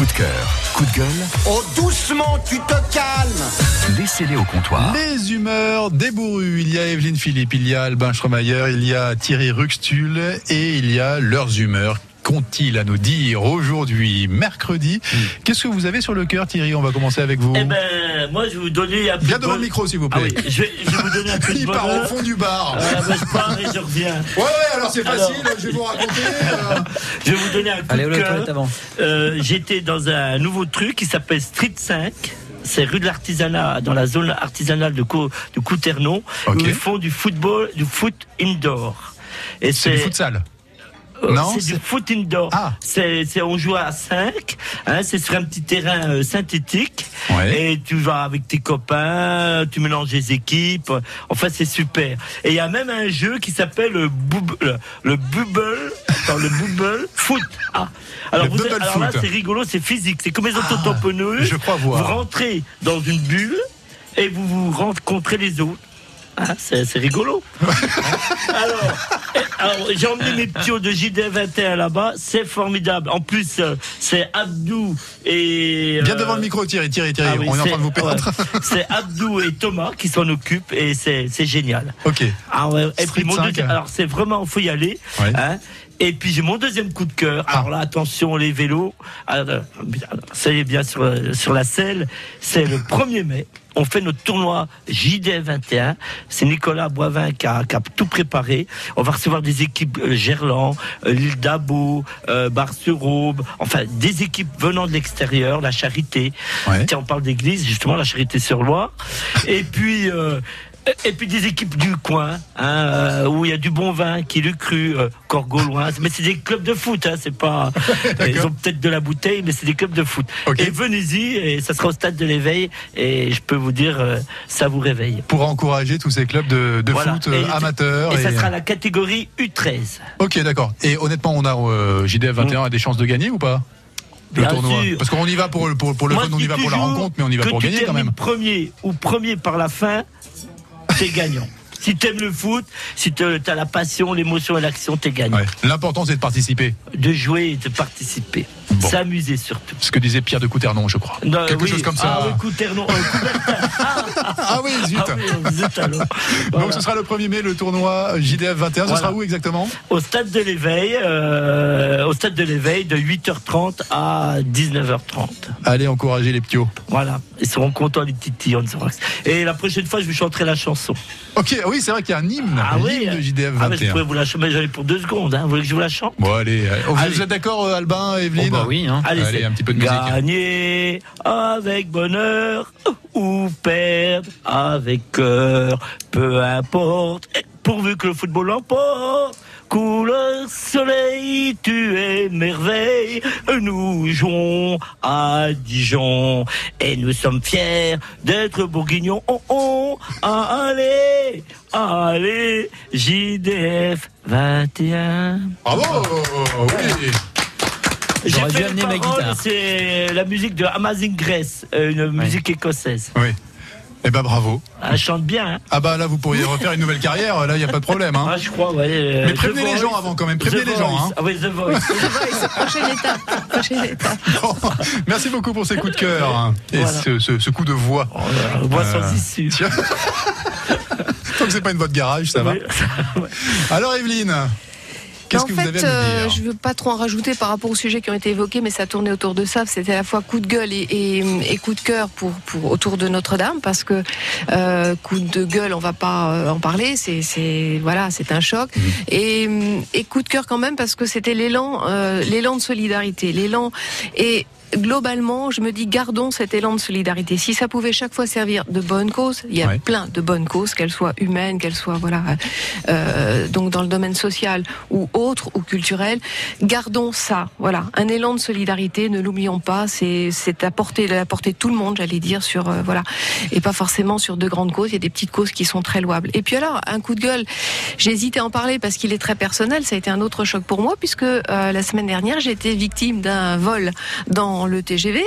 Coup de cœur, coup de gueule, Oh, doucement, tu te calmes laissez-les au comptoir. Les humeurs débourrues. Il y a Evelyne Philippe, il y a Albin Schromayer, il y a Thierry Ruxtul et il y a leurs humeurs. Qu'ont-ils à nous dire aujourd'hui, mercredi Qu'est-ce que vous avez sur le cœur, Thierry On va commencer avec vous. Eh ben, moi, je vais vous donner un peu Bien de devant bon- le micro, s'il vous Ah plaît. oui, je vais, je vais vous donner un peu de il part au fond du bar. Voilà, ben, je pars et je reviens. Ouais, ouais, alors c'est Alors. facile, je vais vous raconter. euh, Je vais vous donner un coup Allez, de cœur. avant. Euh, J'étais dans un nouveau truc qui s'appelle Street 5. C'est rue de l'artisanat, dans la zone artisanale de, Cou de Couternon, où ils font du football, du foot indoor. Et C'est du futsal. Euh, Non, c'est du foot indoor. Ah. C'est, on joue à 5, hein, c'est sur un petit terrain euh, synthétique. Ouais. Et tu vas avec tes copains, tu mélanges les équipes. Enfin, c'est super. Et il y a même un jeu qui s'appelle le, le, le Bubble, le Bubble Foot. Ah. Alors, vous êtes- alors là, c'est rigolo, c'est physique. C'est comme les Ah, autotamponneuses. je crois voir. Vous rentrez dans une bulle et vous vous rencontrez les autres. Ah, c'est, rigolo. Alors, eh, alors, j'ai emmené mes petits de JD21 là-bas, c'est formidable. En plus, euh, c'est Abdou et. Bien euh, devant le micro, Thierry, Thierry, Thierry. ah oui, on est en train de vous perdre. ouais. C'est Abdou et Thomas qui s'en occupent et c'est génial. Ok. Ah ouais, et Street puis mon 5, deuxième- hein. alors c'est vraiment, faut y aller. Ouais. Hein. Et puis j'ai mon deuxième coup de cœur. Ah. Alors là, attention, les vélos. Alors, ça y est bien sur, euh, sur la selle. C'est le 1er mai. On fait notre tournoi JDF 21. C'est Nicolas Boivin qui a, qui a tout préparé. On va recevoir des équipes euh, Gerland, euh, l'île d'Abo, euh, Bar-sur-Aube. Enfin, des équipes venant de l'extérieur, la Charité. Ouais. Tiens, on parle d'église, justement, la Charité-sur-Loire. Et puis, euh, et puis des équipes du coin, hein, euh, où il y a du bon vin, qui le cru, euh, Corgaulois. Mais c'est des clubs de foot, hein, c'est pas. ils ont peut-être de la bouteille, mais c'est des clubs de foot. Et venez-y, et ça sera au stade de l'éveil, et je peux vous dire, euh, ça vous réveille. Pour encourager tous ces clubs de, de Voilà. foot euh, Et- amateurs. Et ça sera la catégorie U13. Ok, d'accord. Et honnêtement, on a euh, JDF 21 a des chances de gagner ou pas? Le Bien tournoi sûr. Parce qu'on y va pour, le- pour, pour le Moi, fun, on y va pour la rencontre, mais on y va pour gagner quand même. premier ou premier par la fin, t'es gagnant. Si t'aimes le foot, si t'as la passion, l'émotion et l'action, t'es gagnant. Ouais. L'important, c'est de participer. De jouer et de participer. Bon. S'amuser surtout. Ce que disait Pierre de Couternon, je crois. Non, Quelque oui. chose comme ça. Ah oui, Couternon, euh. Ah, Ah oui, zut. ah oui, zut alors. Donc ce sera le 1er mai, le tournoi JDF 21. Ce Voilà. sera où exactement? Au stade de l'éveil, euh, au stade de l'éveil de 8h30 à 19h30. Allez encourager les ptios. Voilà. Ils seront contents les on saura. Et la prochaine fois, je vous chanterai la chanson. Ok, oui, c'est vrai qu'il y a un hymne. Ah oui. L'hymne de JDF Ah, mais je 21. pourrais vous la chanter, mais j'en ai pour deux secondes. Hein. Vous voulez que je vous la chante? Bon, allez. allez. Oh, vous Allez. êtes d'accord, euh, Albin, Oh, Evelyne bah oui, hein. Allez, Allez, un petit peu de musique. Gagner avec bonheur ou perdre avec cœur, peu importe, pourvu que le football l'emporte. Couleur soleil, tu es merveille. Nous jouons à Dijon et nous sommes fiers d'être bourguignons. Oh, oh, allez, allez, JDF 21. Bravo Oui J'ai J'aurais dû amener les ma paroles, guitare. C'est la musique de Amazing Grace, euh, une musique écossaise. Oui. Eh ben bravo. Elle chante bien. Hein. Ah bah là, vous pourriez refaire une nouvelle carrière, là, il n'y a pas de problème. Hein. Ah, je crois, ouais. euh, Mais The prévenez les Voice. gens avant quand même, prévenez The les gens, Voice. hein. Ah oui, The Voice. Prochaine étape. Prochaine étape. Bon, Merci beaucoup pour ces coups de cœur hein, et Voilà. ce, ce- ce coup de voix. Oh, là, voix Euh, sans issue. Tiens. Tant que c'est pas une voix de garage, ça va. Alors Evelyne, qu'est-ce en fait, avez à euh, dire je veux pas trop en rajouter par rapport aux sujets qui ont été évoqués, mais ça tournait autour de ça. C'était à la fois coup de gueule et, et- et coup de cœur pour, pour autour de Notre-Dame, parce que euh, coup de gueule, on va pas euh, en parler. C'est, c'est voilà, c'est un choc. Mhm. Et, et coup de cœur quand même parce que c'était l'élan, euh, l'élan de solidarité, l'élan et globalement, je me dis, gardons cet élan de solidarité. Si ça pouvait chaque fois servir de bonnes causes, il y a Ouais. plein de bonnes causes, qu'elles soient humaines, qu'elles soient voilà, euh, donc dans le domaine social ou autre ou culturel. Gardons ça, voilà, un élan de solidarité. Ne l'oublions pas. C'est c'est à portée, à portée de tout le monde, j'allais dire, sur euh, voilà, et pas forcément sur de grandes causes. Il y a des petites causes qui sont très louables. Et puis alors, un coup de gueule. J'ai hésité à en parler parce qu'il est très personnel. Ça a été un autre choc pour moi puisque euh, la semaine dernière, j'ai été victime d'un vol dans le TGV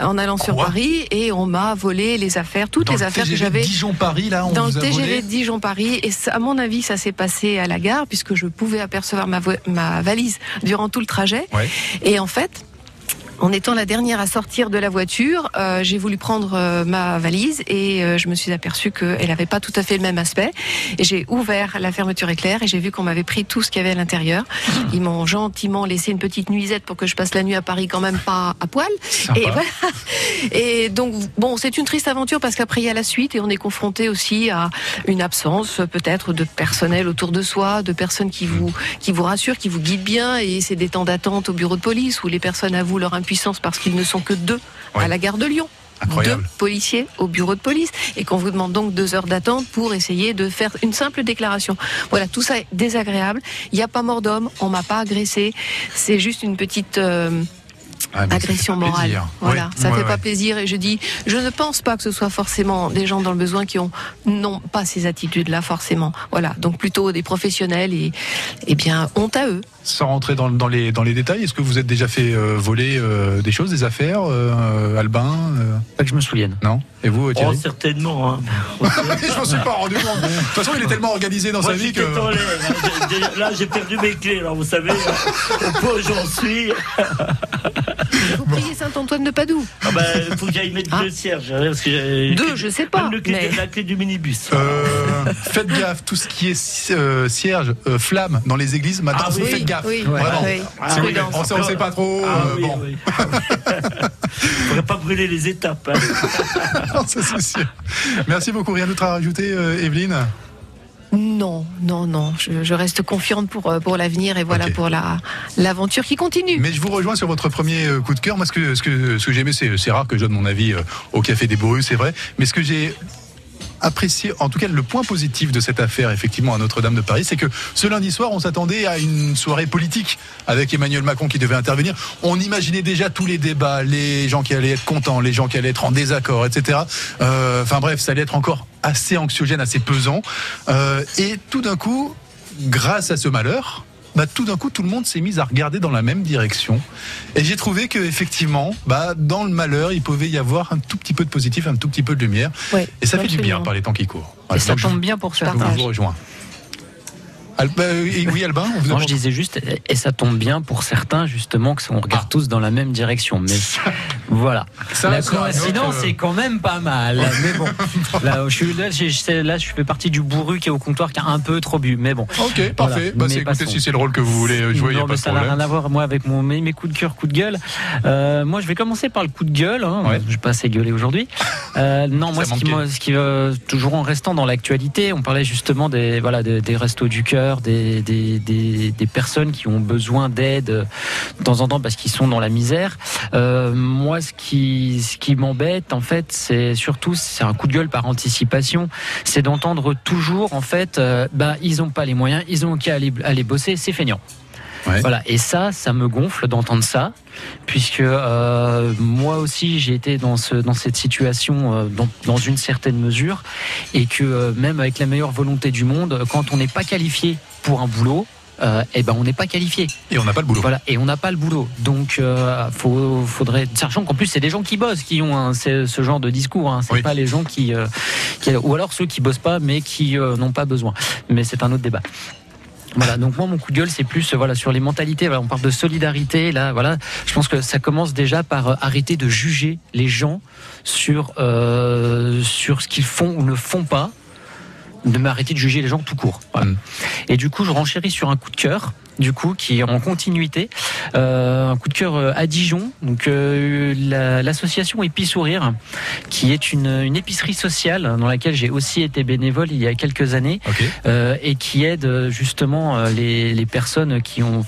en allant sur Paris et on m'a volé les affaires, toutes Dans les le affaires que TGV j'avais Dijon-Paris, là, on dans le vous a TGV Dijon-Paris. Et ça, à mon avis, ça s'est passé à la gare puisque je pouvais apercevoir ma, valise durant tout le trajet. Ouais. Et en fait, en étant la dernière à sortir de la voiture, euh, j'ai voulu prendre euh, ma valise et euh, je me suis aperçue qu'elle n'avait pas tout à fait le même aspect. Et j'ai ouvert la fermeture éclair et j'ai vu qu'on m'avait pris tout ce qu'il y avait à l'intérieur. Ils m'ont gentiment laissé une petite nuisette pour que je passe la nuit à Paris quand même pas à poil. Sympa. Et voilà. Et donc bon, c'est une triste aventure parce qu'après il y a la suite et on est confronté aussi à une absence peut-être de personnel autour de soi, de personnes qui vous qui vous rassurent, qui vous guident bien. Et c'est des temps d'attente au bureau de police où les personnes avouent leur impuissance parce qu'ils ne sont que deux Ouais. à la gare de Lyon. Incroyable. Deux policiers au bureau de police et qu'on vous demande donc deux heures d'attente pour essayer de faire une simple déclaration. Voilà, tout ça est désagréable. Il n'y a pas mort d'homme, on m'a pas agressé. C'est juste une petite euh, Ah, agression morale. plaisir. Voilà, Ouais, ça ouais, fait ouais. pas plaisir et je dis, je ne pense pas que ce soit forcément des gens dans le besoin qui ont non pas ces attitudes-là forcément. Voilà, donc plutôt des professionnels et eh bien honte à eux. Sans rentrer dans, dans les, dans les détails, est-ce que vous êtes déjà fait euh, voler euh, des choses, des affaires, euh, Albin euh, Pas que je me souvienne. Non? Et vous, Oh, Thierry certainement. Hein. Je m'en suis pas rendu compte. De toute façon, il est tellement organisé dans Moi, sa vie que. hein. Là, j'ai perdu mes clés. Alors, vous savez, hein, au point où j'en suis, Il faut prier Saint-Antoine de Padoue. il faut que j'aille mettre Ah. deux cierges. hein, Parce que Deux, je sais pas, le clé- mais- la clé du minibus. Euh, faites gaffe, tout ce qui est euh, cierge, euh, flamme dans les églises, maintenant, Ah oui, faites gaffe. Oui, Vraiment. oui. Ah vous- Prudence. on sait, on sait pas trop. Ah euh, oui, bon, oui. Faudrait pas brûler les étapes. hein. Non, ça, c'est sûr. Merci beaucoup. Rien d'autre à rajouter, euh, Evelyne? Non, non, non. Je, je reste confiante pour, euh, pour l'avenir et voilà pour la l'aventure qui continue. Mais je vous rejoins sur votre premier euh, coup de cœur. Moi, ce que, ce que, ce que j'ai aimé, c'est c'est rare que je donne mon avis euh, au Café des Bourrus, c'est vrai. Mais ce que j'ai apprécié, en tout cas le point positif de cette affaire, effectivement, à Notre-Dame de Paris, c'est que ce lundi soir, on s'attendait à une soirée politique avec Emmanuel Macron qui devait intervenir. On imaginait déjà tous les débats, les gens qui allaient être contents, les gens qui allaient être en désaccord, etc. Euh, Enfin bref, ça allait être encore assez anxiogène, assez pesant. Euh, et tout d'un coup, grâce à ce malheur, bah, tout d'un coup, tout le monde s'est mis à regarder dans la même direction. Et j'ai trouvé que effectivement, bah, dans le malheur, il pouvait y avoir un tout petit peu de positif, un tout petit peu de lumière. Et ça fait du bien par les temps qui courent. Et ça je- tombe bien pour je certains. partage. vous rejoins. Bah, oui, Albin, on vous Non, a je disais juste, et ça tombe bien pour certains, justement, que on regarde Ah. tous dans la même direction. Mais voilà. Ça, la coïncidence euh, est quand même pas mal. Mais bon, là, je suis, là, là, je fais partie du bourru qui est au comptoir qui a un peu trop bu. Mais bon. Ok, parfait. Bah, écoutez, si c'est le rôle que vous voulez jouer, a non, pas mais de ça n'a rien à voir, moi, avec mon, mes, mes coups de cœur, coups de gueule. Euh, moi, je vais commencer par le coup de gueule. Hein. Ouais. Je vais pas assez gueuler aujourd'hui. Euh, non, moi, ce qui, moi, ce qui euh, toujours en restant dans l'actualité, on parlait justement des, voilà, des, des restos du cœur, des, des, des, personnes qui ont besoin d'aide de temps en temps parce qu'ils sont dans la misère. Euh, moi, ce qui, ce qui m'embête, en fait, c'est surtout, c'est un coup de gueule par anticipation, c'est d'entendre toujours, en fait, euh, bah, ils ont pas les moyens, ils ont qu'à aller, aller bosser, c'est feignant. Ouais. Voilà, et ça, ça me gonfle d'entendre ça, puisque euh, moi aussi j'ai été dans, ce, dans cette situation euh, dans, dans une certaine mesure, et que euh, même avec la meilleure volonté du monde, quand on n'est pas qualifié pour un boulot, euh, eh ben on n'est pas qualifié. Et on n'a pas le boulot. Voilà, et on n'a pas le boulot. Donc, euh, faut, faudrait, sachant qu'en plus c'est des gens qui bossent qui ont ce, genre de discours. Hein, c'est Oui. pas les gens qui, euh, qui- ou alors ceux qui bossent pas mais qui n'ont pas besoin. Mais c'est un autre débat. Voilà, donc moi mon coup de gueule c'est plus euh, voilà sur les mentalités. On parle de solidarité là. Voilà, je pense que ça commence déjà par euh, arrêter de juger les gens sur euh, sur ce qu'ils font ou ne font pas. De m'arrêter de juger les gens tout court. Voilà. Et du coup, je renchéris sur un coup de cœur, du coup, qui est en continuité. Euh, un coup de cœur euh, à Dijon, donc euh, la- l'association Sourire, qui est une, une épicerie sociale dans laquelle j'ai aussi été bénévole il y a quelques années euh, et qui aide justement les, les personnes qui ont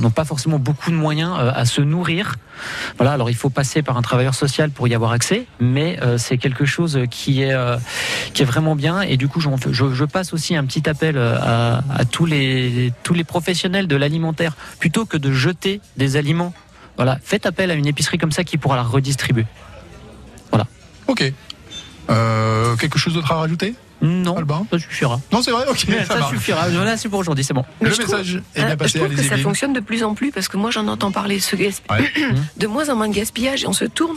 n'ont pas forcément beaucoup de moyens à se nourrir. Voilà, alors il faut passer par un travailleur social pour y avoir accès, mais c'est quelque chose qui est qui est vraiment bien et du coup j'en fais- je, je passe aussi un petit appel euh, à, à tous les tous les professionnels de l'alimentaire plutôt que de jeter des aliments. Voilà, faites appel à une épicerie comme ça qui pourra la redistribuer. Ok. Euh, quelque chose d'autre à rajouter? Non, Albin? ça suffira. Non, c'est vrai, ok. ça suffira. Voilà, c'est pour aujourd'hui, c'est bon. Mais Le je trouve- message est bien je passé, trouve que ça fonctionne de plus en plus parce que moi j'en entends parler ce Ouais. de moins en moins de gaspillage et on se tourne.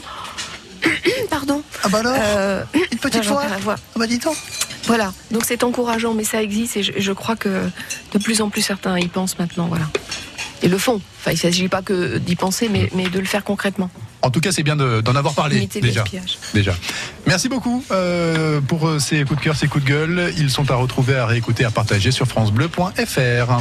Pardon. Ah bah alors Euh, Une petite fois. Ah bah dis donc Voilà, donc c'est encourageant, mais ça existe et je, je crois que de plus en plus certains y pensent maintenant. Voilà. et le font. Enfin, il ne s'agit pas que d'y penser, mais, mais de le faire concrètement. En tout cas, c'est bien de- d'en avoir parlé déjà. déjà. Merci beaucoup euh, pour euh, ces coups de cœur, ces coups de gueule. Ils sont à retrouver, à réécouter, à partager sur francebleu.fr.